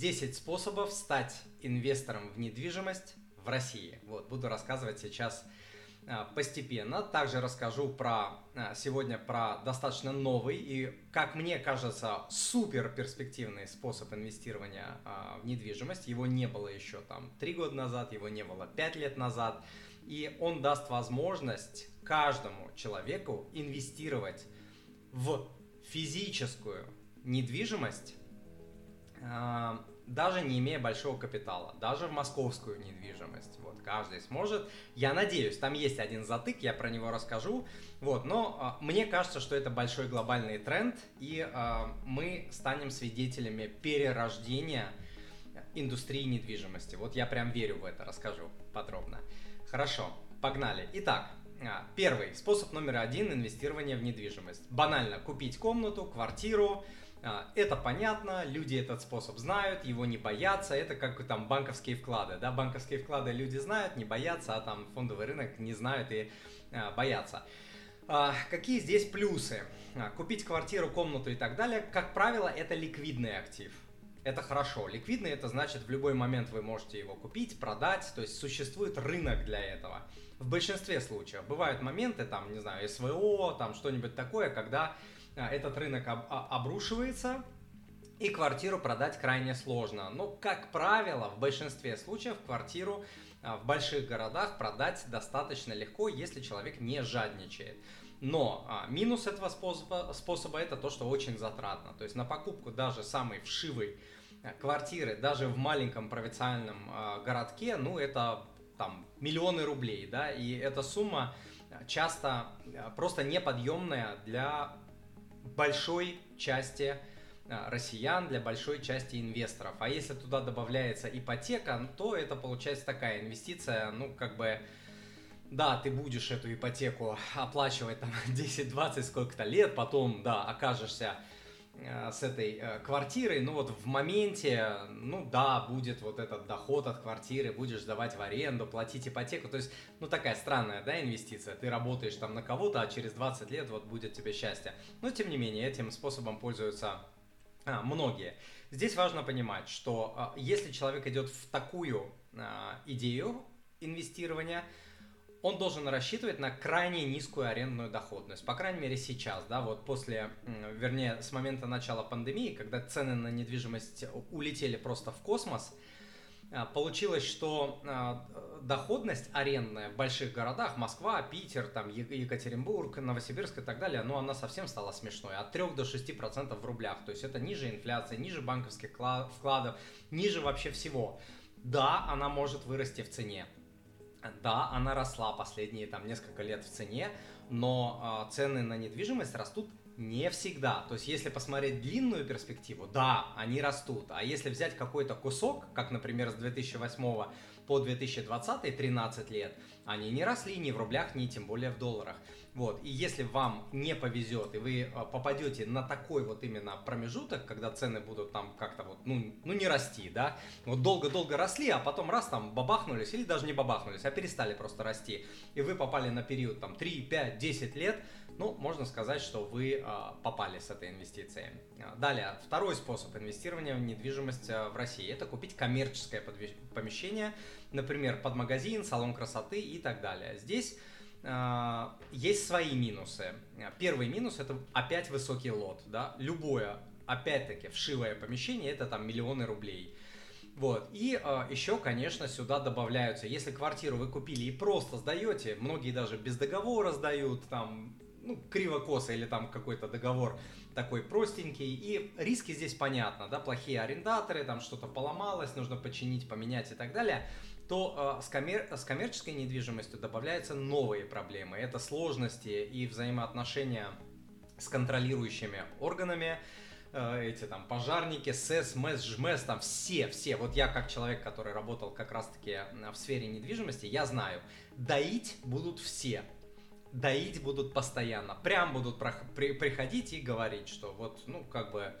10 способов стать инвестором в недвижимость в России. Вот, буду рассказывать сейчас а, постепенно. Также расскажу про а, сегодня про достаточно новый и, как мне кажется, супер перспективный способ инвестирования а, в недвижимость. Его не было еще там 3 года назад, его не было 5 лет назад. И он даст возможность каждому человеку инвестировать в физическую недвижимость даже не имея большого капитала, даже в московскую недвижимость. Вот, каждый сможет. Я надеюсь, там есть один затык, я про него расскажу. Вот, но э, мне кажется, что это большой глобальный тренд, и э, мы станем свидетелями перерождения индустрии недвижимости. Вот я прям верю в это, расскажу подробно. Хорошо, погнали. Итак, а, Первый способ номер один – инвестирование в недвижимость. Банально купить комнату, квартиру, это понятно, люди этот способ знают, его не боятся, это как там банковские вклады, да, банковские вклады люди знают, не боятся, а там фондовый рынок не знают и а, боятся. А, какие здесь плюсы? А, купить квартиру, комнату и так далее, как правило, это ликвидный актив. Это хорошо. Ликвидный это значит в любой момент вы можете его купить, продать, то есть существует рынок для этого. В большинстве случаев бывают моменты, там, не знаю, СВО, там что-нибудь такое, когда а, этот рынок об, а, обрушивается, и квартиру продать крайне сложно. Но, как правило, в большинстве случаев квартиру а, в больших городах продать достаточно легко, если человек не жадничает. Но а, минус этого способа, способа это то, что очень затратно. То есть на покупку даже самой вшивой квартиры, даже в маленьком провинциальном а, городке, ну это там миллионы рублей, да, и эта сумма часто просто неподъемная для большой части а, россиян, для большой части инвесторов. А если туда добавляется ипотека, то это получается такая инвестиция, ну, как бы, да, ты будешь эту ипотеку оплачивать там 10-20 сколько-то лет, потом, да, окажешься с этой э, квартирой, ну вот в моменте, ну да, будет вот этот доход от квартиры, будешь сдавать в аренду, платить ипотеку, то есть, ну такая странная, да, инвестиция, ты работаешь там на кого-то, а через 20 лет вот будет тебе счастье. Но тем не менее, этим способом пользуются а, многие. Здесь важно понимать, что а, если человек идет в такую а, идею инвестирования, он должен рассчитывать на крайне низкую арендную доходность. По крайней мере сейчас, да, вот после, вернее, с момента начала пандемии, когда цены на недвижимость улетели просто в космос, а, получилось, что а, доходность арендная в больших городах, Москва, Питер, там, Екатеринбург, Новосибирск и так далее, ну, она совсем стала смешной, от 3 до 6% в рублях, то есть это ниже инфляции, ниже банковских вкладов, ниже вообще всего. Да, она может вырасти в цене, да, она росла последние там несколько лет в цене, но э, цены на недвижимость растут не всегда. То есть, если посмотреть длинную перспективу, да, они растут. А если взять какой-то кусок, как, например, с 2008 по 2020, 13 лет, они не росли ни в рублях, ни тем более в долларах. Вот. И если вам не повезет, и вы э, попадете на такой вот именно промежуток, когда цены будут там как-то вот, ну, ну не расти, да, вот долго-долго росли, а потом раз там бабахнулись, или даже не бабахнулись, а перестали просто расти, и вы попали на период там 3, 5, 10 лет, ну, можно сказать, что вы а, попали с этой инвестицией. Далее, второй способ инвестирования в недвижимость в России – это купить коммерческое помещение, например, под магазин, салон красоты и так далее. Здесь есть свои минусы. Первый минус это опять высокий лот, да, любое, опять-таки, вшивое помещение это там миллионы рублей. Вот. И э, еще, конечно, сюда добавляются, если квартиру вы купили и просто сдаете, многие даже без договора сдают, там, ну, криво-косо или там какой-то договор такой простенький. И риски здесь понятно, да, плохие арендаторы, там что-то поломалось, нужно починить, поменять и так далее то э, с, коммер... с коммерческой недвижимостью добавляются новые проблемы. Это сложности и взаимоотношения с контролирующими органами, э, эти там пожарники, СЭС, МЭС, ЖМЭС, там все, все. Вот я как человек, который работал как раз-таки в сфере недвижимости, я знаю, доить будут все. Доить будут постоянно. Прям будут при приходить и говорить, что вот, ну, как бы,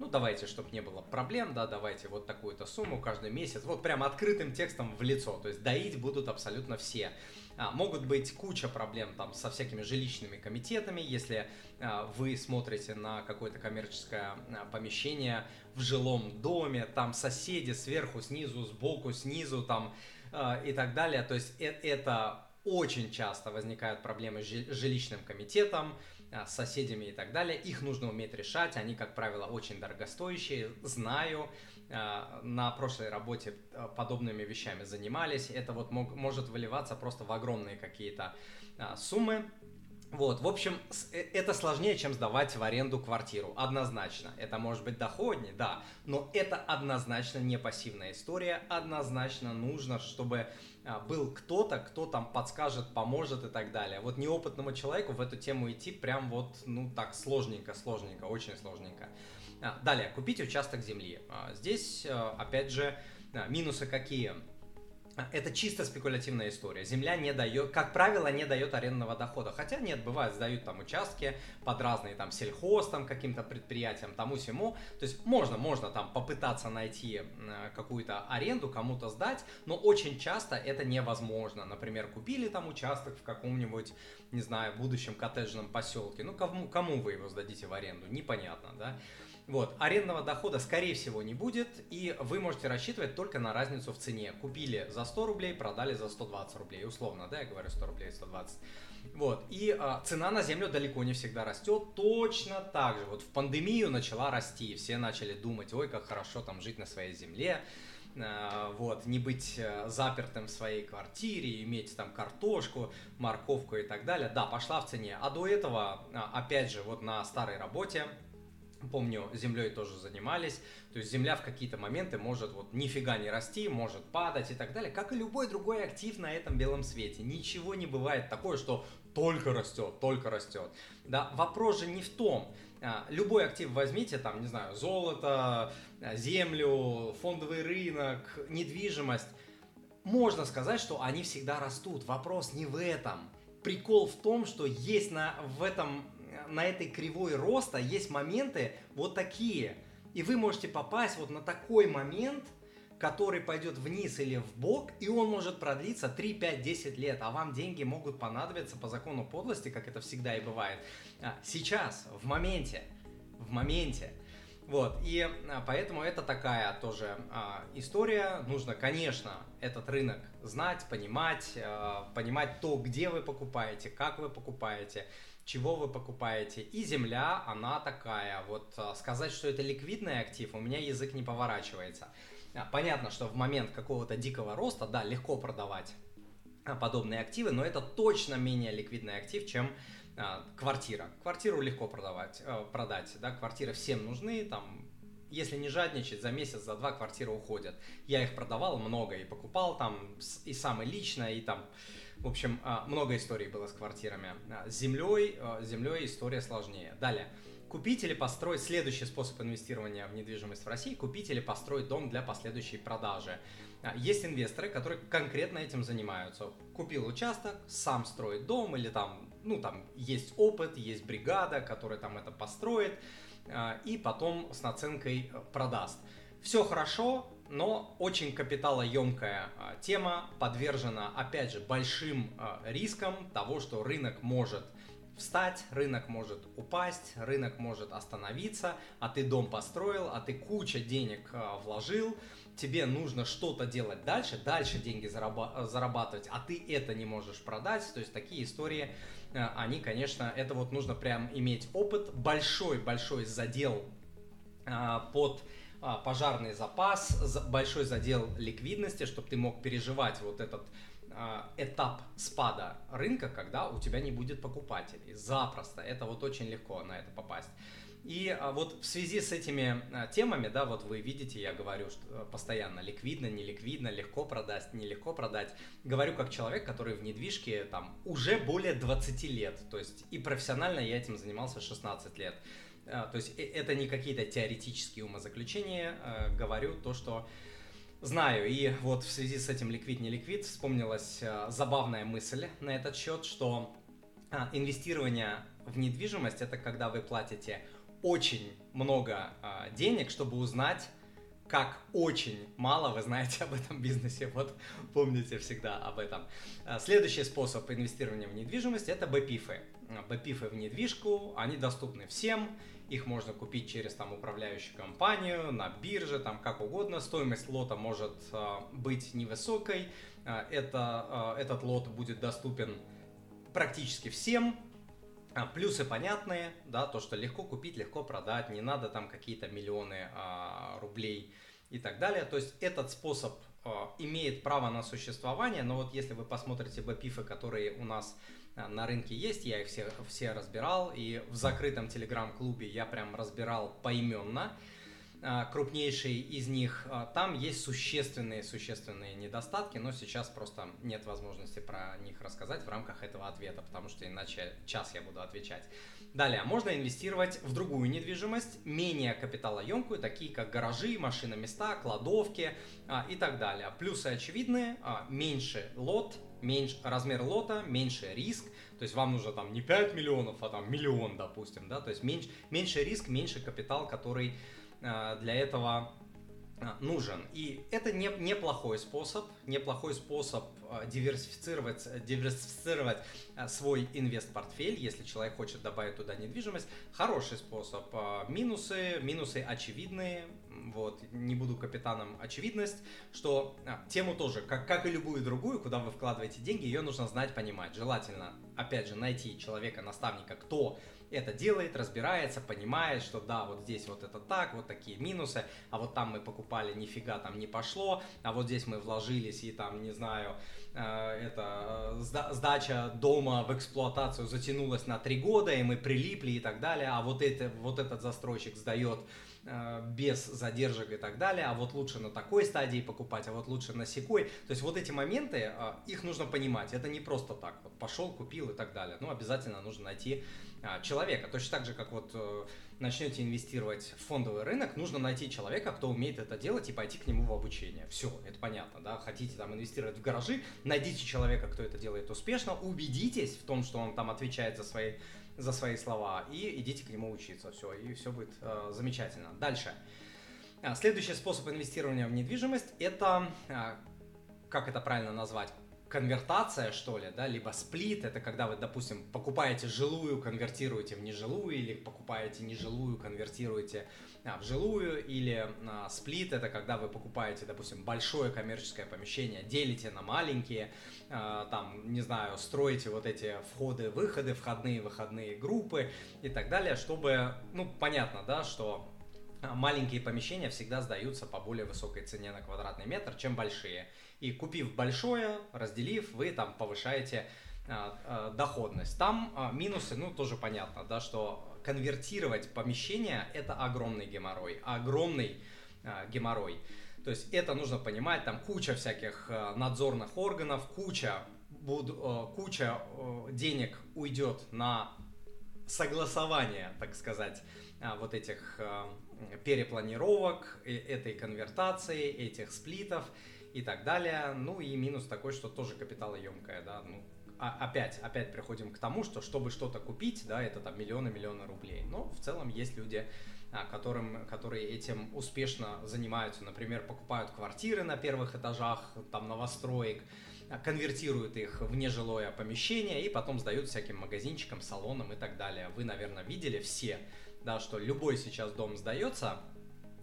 ну давайте, чтобы не было проблем, да, давайте вот такую-то сумму каждый месяц, вот прям открытым текстом в лицо, то есть доить будут абсолютно все. А, могут быть куча проблем там со всякими жилищными комитетами, если а, вы смотрите на какое-то коммерческое а, помещение в жилом доме, там соседи сверху, снизу, сбоку, снизу, там а, и так далее. То есть э это очень часто возникают проблемы с жилищным комитетом, с соседями и так далее. Их нужно уметь решать, они, как правило, очень дорогостоящие, знаю, а, на прошлой работе а, подобными вещами занимались. Это вот мог, может выливаться просто в огромные какие-то суммы. Вот, в общем, э, это сложнее, чем сдавать в аренду квартиру, однозначно. Это может быть доходнее, да, но это однозначно не пассивная история, однозначно нужно, чтобы а, был кто-то, кто там подскажет, поможет и так далее. Вот неопытному человеку в эту тему идти прям вот, ну так, сложненько, сложненько, очень сложненько. А, далее, купить участок земли. А, здесь, опять же, минусы какие? Это чисто спекулятивная история. Земля не дает, как правило, не дает арендного дохода. Хотя нет, бывает, сдают там участки под разные там сельхоз, там каким-то предприятиям, тому всему. То есть можно, можно там попытаться найти какую-то аренду, кому-то сдать, но очень часто это невозможно. Например, купили там участок в каком-нибудь, не знаю, будущем коттеджном поселке. Ну, кому, кому вы его сдадите в аренду? Непонятно, да? Вот, арендного дохода, скорее всего, не будет, и вы можете рассчитывать только на разницу в цене. Купили за 100 рублей, продали за 120 рублей, условно, да, я говорю 100 рублей, 120. Вот, и а, цена на землю далеко не всегда растет, точно так же. Вот в пандемию начала расти, все начали думать, ой, как хорошо там жить на своей земле, вот, не быть э, запертым в своей квартире, иметь там картошку, морковку и так далее. Да, пошла в цене. А до этого, а, опять же, вот на старой работе, Помню, землей тоже занимались. То есть земля в какие-то моменты может вот нифига не расти, может падать и так далее. Как и любой другой актив на этом белом свете. Ничего не бывает такое, что только растет, только растет. Да, вопрос же не в том. А, любой актив возьмите, там, не знаю, золото, а, землю, фондовый рынок, недвижимость. Можно сказать, что они всегда растут. Вопрос не в этом. Прикол в том, что есть на, в этом на этой кривой роста есть моменты вот такие. И вы можете попасть вот на такой момент, который пойдет вниз или в бок, и он может продлиться 3, 5, 10 лет, а вам деньги могут понадобиться по закону подлости, как это всегда и бывает. А, сейчас, в моменте, в моменте. Вот, и а, поэтому это такая тоже а, история. Нужно, конечно, этот рынок знать, понимать, а, понимать то, где вы покупаете, как вы покупаете, чего вы покупаете. И земля, она такая. Вот а, сказать, что это ликвидный актив, у меня язык не поворачивается. А, понятно, что в момент какого-то дикого роста, да, легко продавать а, подобные активы, но это точно менее ликвидный актив, чем квартира. Квартиру легко продавать, продать, да, квартиры всем нужны, там, если не жадничать, за месяц, за два квартиры уходят. Я их продавал много и покупал там, и сам и лично, и там, в общем, а, много историй было с квартирами. А, с землей, а, с землей история сложнее. Далее. Купить или построить следующий способ инвестирования в недвижимость в России, купить или построить дом для последующей продажи. Есть инвесторы, которые конкретно этим занимаются. Купил участок, сам строит дом или там, ну там есть опыт, есть бригада, которая там это построит и потом с наценкой продаст. Все хорошо, но очень капиталоемкая а, тема, подвержена, опять же, большим а, рискам того, что рынок может встать, рынок может упасть, рынок может остановиться, а ты дом построил, а ты куча денег а, вложил, тебе нужно что-то делать дальше, дальше деньги зарабатывать, а ты это не можешь продать, то есть такие истории, они, конечно, это вот нужно прям иметь опыт, большой-большой задел под а, пожарный запас, большой задел ликвидности, чтобы ты мог переживать вот этот а, этап спада рынка, когда у тебя не будет покупателей. Запросто. Это вот очень легко на это попасть. И а, вот в связи с этими темами, да, вот вы видите, я говорю что постоянно ликвидно, неликвидно, легко продать, нелегко продать. Говорю как человек, который в недвижке там уже более 20 лет. То есть и профессионально я этим занимался 16 лет. А, то есть э, это не какие-то теоретические умозаключения, а, говорю то, что знаю. И вот в связи с этим ликвид не ликвид вспомнилась а, забавная мысль на этот счет, что инвестирование в недвижимость это когда вы платите очень много э, денег, чтобы узнать, как очень мало вы знаете об этом бизнесе. Вот помните всегда об этом. А, следующий способ инвестирования в недвижимость это БПИФы. БПИФы в недвижку, они доступны всем. Их можно купить через там управляющую компанию, на бирже, там как угодно. Стоимость лота может э, быть невысокой. Э, это, э, этот лот будет доступен практически всем. А, плюсы понятные, да, то, что легко купить, легко продать, не надо там какие-то миллионы а, рублей и так далее. То есть этот способ а, имеет право на существование, но вот если вы посмотрите БПИФы, которые у нас а, на рынке есть, я их все, все разбирал, и в закрытом телеграм-клубе я прям разбирал поименно, крупнейший из них, а, там есть существенные-существенные недостатки, но сейчас просто нет возможности про них рассказать в рамках этого ответа, потому что иначе час я буду отвечать. Далее, можно инвестировать в другую недвижимость, менее капиталоемкую, такие как гаражи, машиноместа, кладовки а, и так далее. Плюсы очевидные, меньше лот, меньше размер лота, меньше риск, то есть вам нужно там не 5 миллионов, а там миллион, допустим, да, то есть меньше, меньше риск, меньше капитал, который для этого э, нужен. И это не, неплохой способ, неплохой способ э, диверсифицировать, диверсифицировать свой инвест-портфель, если человек хочет добавить туда недвижимость. Хороший способ. Минусы, минусы очевидные, вот, не буду капитаном очевидность, что тему тоже, как, как и любую другую, куда вы вкладываете деньги, ее нужно знать, понимать. Желательно, опять же, найти человека, наставника, кто это делает, разбирается, понимает, что да, вот здесь вот это так, вот такие минусы, а вот там мы покупали, нифига там не пошло, а вот здесь мы вложились и там, не знаю, э, это э, сдача дома в эксплуатацию затянулась на три года, и мы прилипли и так далее, а вот, это, вот этот застройщик сдает без задержек и так далее, а вот лучше на такой стадии покупать, а вот лучше на секой. То есть вот эти моменты, э, их нужно понимать. Это не просто так, вот пошел, купил и так далее. Ну, обязательно нужно найти э, человека. Точно так же, как вот начнете инвестировать в фондовый рынок, нужно найти человека, кто умеет это делать и пойти к нему в обучение. Все, это понятно, да. Хотите там инвестировать в гаражи, найдите человека, кто это делает успешно, убедитесь в том, что он там отвечает за свои за свои слова и идите к нему учиться. Все, и все будет э, замечательно. Дальше. А, следующий способ инвестирования в недвижимость это, э, как это правильно назвать, конвертация, что ли, да, либо сплит, это когда вы, допустим, покупаете жилую, конвертируете в нежилую, или покупаете нежилую, конвертируете а, в жилую, или а, сплит, это когда вы покупаете, допустим, большое коммерческое помещение, делите на маленькие, а, там, не знаю, строите вот эти входы-выходы, входные-выходные группы и так далее, чтобы, ну, понятно, да, что маленькие помещения всегда сдаются по более высокой цене на квадратный метр, чем большие. И купив большое, разделив, вы там повышаете а, а, доходность. Там а, минусы, ну, тоже понятно, да, что конвертировать помещение – это огромный геморрой, огромный геморрой. То есть это нужно понимать, там куча всяких надзорных органов, куча, буд, куча денег уйдет на согласование, так сказать, вот этих перепланировок, э, этой конвертации, этих сплитов и так далее. Ну и минус такой, что тоже капиталоемкая, да, ну, а, опять, опять приходим к тому, что чтобы что-то купить, да, это там миллионы-миллионы рублей. Но в целом есть люди, а, которым, которые этим успешно занимаются. Например, покупают квартиры на первых этажах, там новостроек, а, конвертируют их в нежилое помещение и потом сдают всяким магазинчикам, салонам и так далее. Вы, наверное, видели все, да, что любой сейчас дом сдается,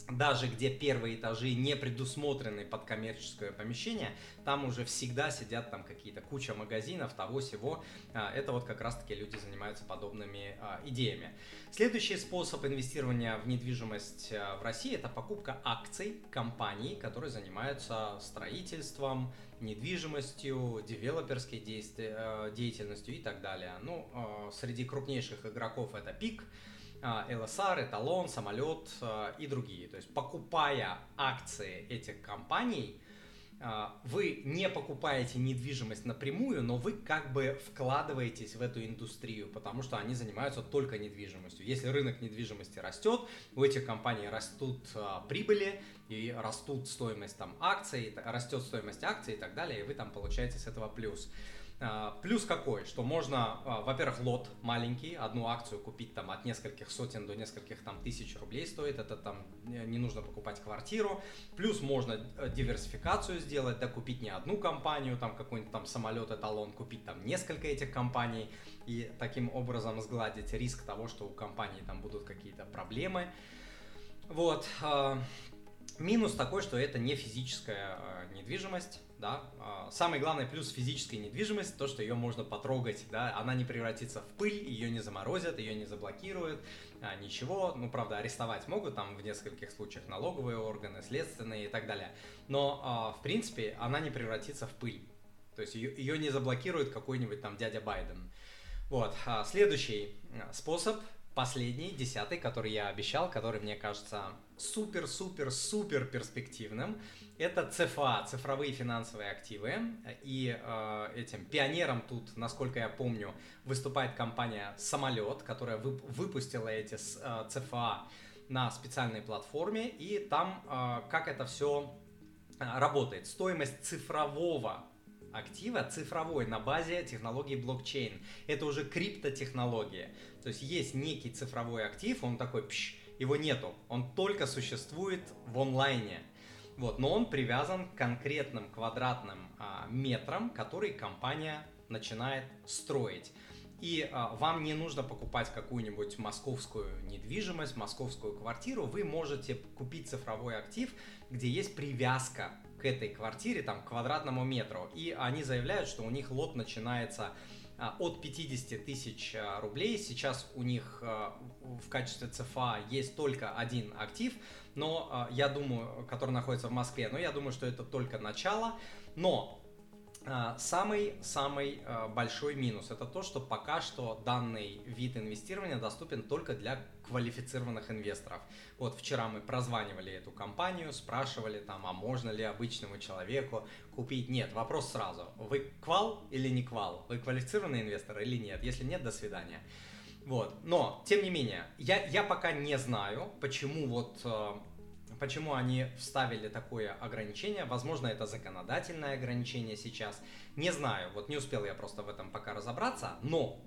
даже где первые этажи не предусмотрены под коммерческое помещение, там уже всегда сидят там какие-то куча магазинов, того всего. А, это вот как раз-таки люди занимаются подобными а, идеями. Следующий способ инвестирования в недвижимость а, в России – это покупка акций компаний, которые занимаются строительством, недвижимостью, девелоперской деятельностью и так далее. Ну, среди крупнейших игроков это ПИК – LSR, а, Эталон, Самолет а, и другие. То есть покупая акции этих компаний, а, вы не покупаете недвижимость напрямую, но вы как бы вкладываетесь в эту индустрию, потому что они занимаются только недвижимостью. Если рынок недвижимости растет, у этих компаний растут прибыли и растут стоимость там акций, растет стоимость акций и так далее, и вы там получаете с этого плюс. А, плюс какой, что можно, а, во-первых, лот маленький, одну акцию купить там от нескольких сотен до нескольких там тысяч рублей стоит, это там не нужно покупать квартиру. Плюс можно э, диверсификацию сделать, да, купить не одну компанию, там какой-нибудь там самолет, эталон, купить там несколько этих компаний и таким образом сгладить риск того, что у компании там будут какие-то проблемы. Вот. А, минус такой, что это не физическая недвижимость, да. А, самый главный плюс физической недвижимости то, что ее можно потрогать, да, она не превратится в пыль, ее не заморозят, ее не заблокируют, а, ничего. Ну, правда, арестовать могут там в нескольких случаях налоговые органы, следственные и так далее. Но, а, в принципе, она не превратится в пыль. То есть ее, ее не заблокирует какой-нибудь там дядя Байден. Вот. Следующий способ последний, десятый, который я обещал, который мне кажется супер-супер-супер перспективным, это ЦФА, цифровые финансовые активы. И э, этим пионером тут, насколько я помню, выступает компания Самолет, которая вып- выпустила эти э, ЦФА на специальной платформе. И там э, как это все э, работает. Стоимость цифрового актива цифровой на базе технологии блокчейн. Это уже криптотехнология. То есть есть некий цифровой актив, он такой, пш, его нету, он только существует в онлайне. Вот, но он привязан к конкретным квадратным а, метрам, которые компания начинает строить. И а, вам не нужно покупать какую-нибудь московскую недвижимость, московскую квартиру. Вы можете купить цифровой актив, где есть привязка этой квартире, там, квадратному метру. И они заявляют, что у них лот начинается а, от 50 тысяч а, рублей. Сейчас у них а, в качестве ЦФА есть только один актив, но я думаю, который находится в Москве, но я думаю, что это только начало. Но Самый-самый большой минус это то, что пока что данный вид инвестирования доступен только для квалифицированных инвесторов. Вот вчера мы прозванивали эту компанию, спрашивали там, а можно ли обычному человеку купить? Нет, вопрос сразу. Вы квал или не квал? Вы квалифицированный инвестор или нет? Если нет, до свидания. Вот. Но, тем не менее, я, я пока не знаю, почему вот э, почему они вставили такое ограничение. Возможно, это законодательное ограничение сейчас. Не знаю, вот не успел я просто в этом пока разобраться, но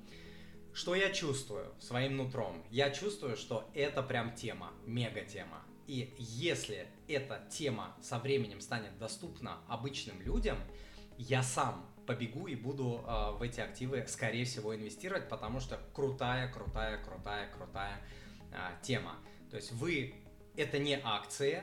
что я чувствую своим нутром? Я чувствую, что это прям тема, мега тема. И если эта тема со временем станет доступна обычным людям, я сам побегу и буду э, в эти активы, скорее всего, инвестировать, потому что крутая, крутая, крутая, крутая э, тема. То есть вы, это не акции,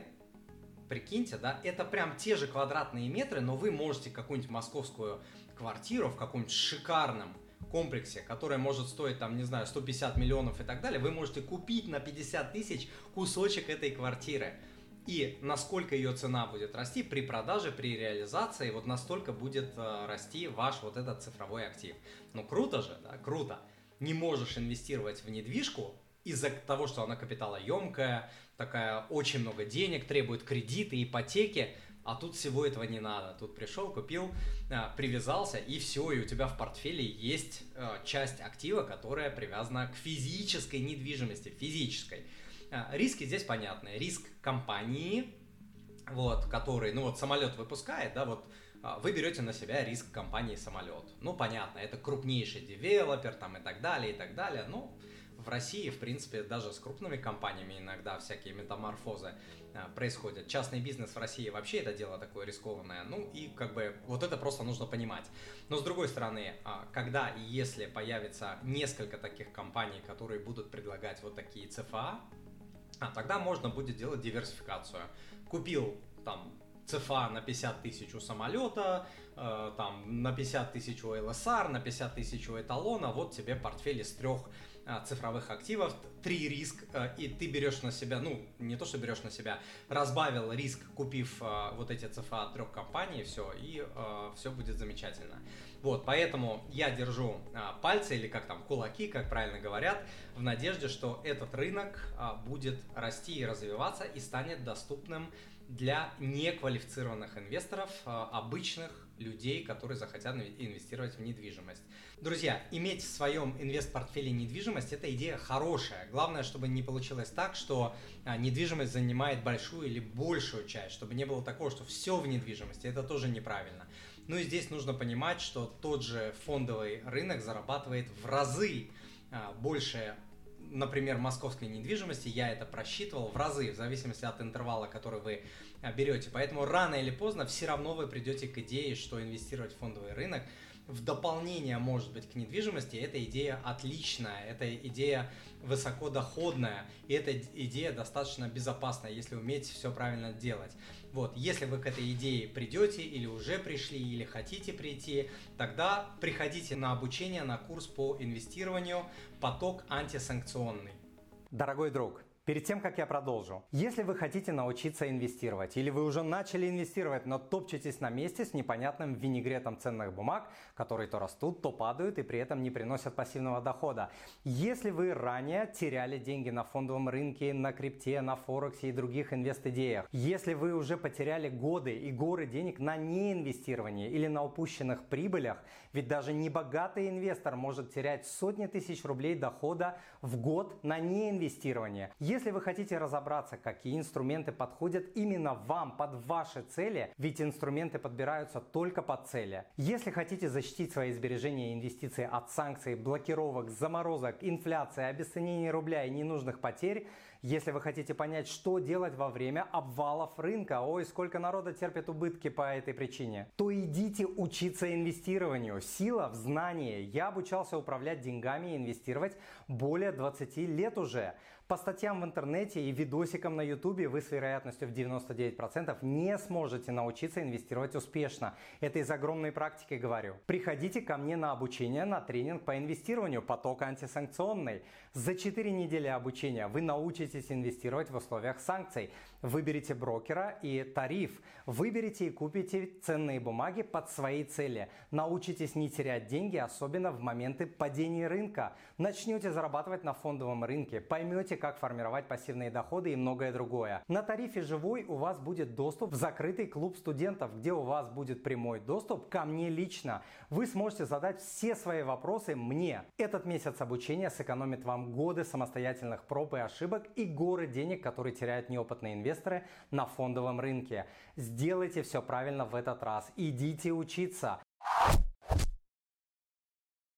прикиньте, да, это прям те же квадратные метры, но вы можете какую-нибудь московскую квартиру в каком-нибудь шикарном комплексе, которое может стоить, там, не знаю, 150 миллионов и так далее, вы можете купить на 50 тысяч кусочек этой квартиры. И насколько ее цена будет расти при продаже, при реализации, вот настолько будет э, расти ваш вот этот цифровой актив. Ну круто же, да, круто. Не можешь инвестировать в недвижку из-за того, что она капиталоемкая, такая очень много денег, требует кредиты, ипотеки – а тут всего этого не надо. Тут пришел, купил, а, привязался, и все, и у тебя в портфеле есть а, часть актива, которая привязана к физической недвижимости, физической. А, риски здесь понятны. Риск компании, вот, который, ну вот самолет выпускает, да, вот вы берете на себя риск компании самолет. Ну, понятно, это крупнейший девелопер там и так далее, и так далее. Ну, в России, в принципе, даже с крупными компаниями иногда всякие метаморфозы а, происходят. Частный бизнес в России вообще это дело такое рискованное. Ну и как бы вот это просто нужно понимать. Но с другой стороны, а, когда и если появится несколько таких компаний, которые будут предлагать вот такие ЦФА, а, тогда можно будет делать диверсификацию. Купил там ЦФА на 50 тысяч у самолета, э, там на 50 тысяч у ЛСР, на 50 тысяч у эталона, вот тебе портфель из трех цифровых активов, три риск, а, и ты берешь на себя, ну, не то, что берешь на себя, разбавил риск, купив а, вот эти ЦФА от трех компаний, все, и все будет замечательно. Вот, поэтому я держу пальцы, или как там, кулаки, как правильно говорят, в надежде, что этот рынок будет расти и развиваться и станет доступным для неквалифицированных инвесторов, обычных людей, которые захотят инвестировать в недвижимость. Друзья, иметь в своем инвест-портфеле недвижимость – это идея хорошая. Главное, чтобы не получилось так, что а, недвижимость занимает большую или большую часть, чтобы не было такого, что все в недвижимости. Это тоже неправильно. Ну и здесь нужно понимать, что тот же фондовый рынок зарабатывает в разы а, больше например, московской недвижимости, я это просчитывал в разы, в зависимости от интервала, который вы берете. Поэтому рано или поздно все равно вы придете к идее, что инвестировать в фондовый рынок в дополнение, может быть, к недвижимости, эта идея отличная, эта идея высокодоходная, и эта идея достаточно безопасная, если умеете все правильно делать. Вот, если вы к этой идее придете, или уже пришли, или хотите прийти, тогда приходите на обучение, на курс по инвестированию «Поток антисанкционный». Дорогой друг, Перед тем, как я продолжу, если вы хотите научиться инвестировать или вы уже начали инвестировать, но топчетесь на месте с непонятным винегретом ценных бумаг, которые то растут, то падают и при этом не приносят пассивного дохода. Если вы ранее теряли деньги на фондовом рынке, на крипте, на форексе и других инвест-идеях, если вы уже потеряли годы и горы денег на неинвестировании или на упущенных прибылях, ведь даже небогатый инвестор может терять сотни тысяч рублей дохода в год на неинвестирование. Вы хотите разобраться, какие инструменты подходят именно вам, под ваши цели, ведь инструменты подбираются только под цели. Если хотите защитить свои сбережения и инвестиции от санкций, блокировок, заморозок, инфляции, обесценения рубля и ненужных потерь, если вы хотите понять, что делать во время обвалов рынка, ой, сколько народа терпит убытки по этой причине, то идите учиться инвестированию. Сила в знании. Я обучался управлять деньгами и инвестировать более 20 лет уже. По статьям в интернете и видосикам на ютубе вы с вероятностью в 99% не сможете научиться инвестировать успешно. Это из огромной практики говорю. Приходите ко мне на обучение на тренинг по инвестированию поток антисанкционный. За 4 недели обучения вы научитесь инвестировать в условиях санкций. Выберите брокера и тариф. Выберите и купите ценные бумаги под свои цели. Научитесь не терять деньги, особенно в моменты падения рынка. Начнете зарабатывать на фондовом рынке. Поймете, как формировать пассивные доходы и многое другое. На тарифе «Живой» у вас будет доступ в закрытый клуб студентов, где у вас будет прямой доступ ко мне лично. Вы сможете задать все свои вопросы мне. Этот месяц обучения сэкономит вам годы самостоятельных проб и ошибок и горы денег, которые теряют неопытные инвесторы на фондовом рынке. Сделайте все правильно в этот раз. Идите учиться.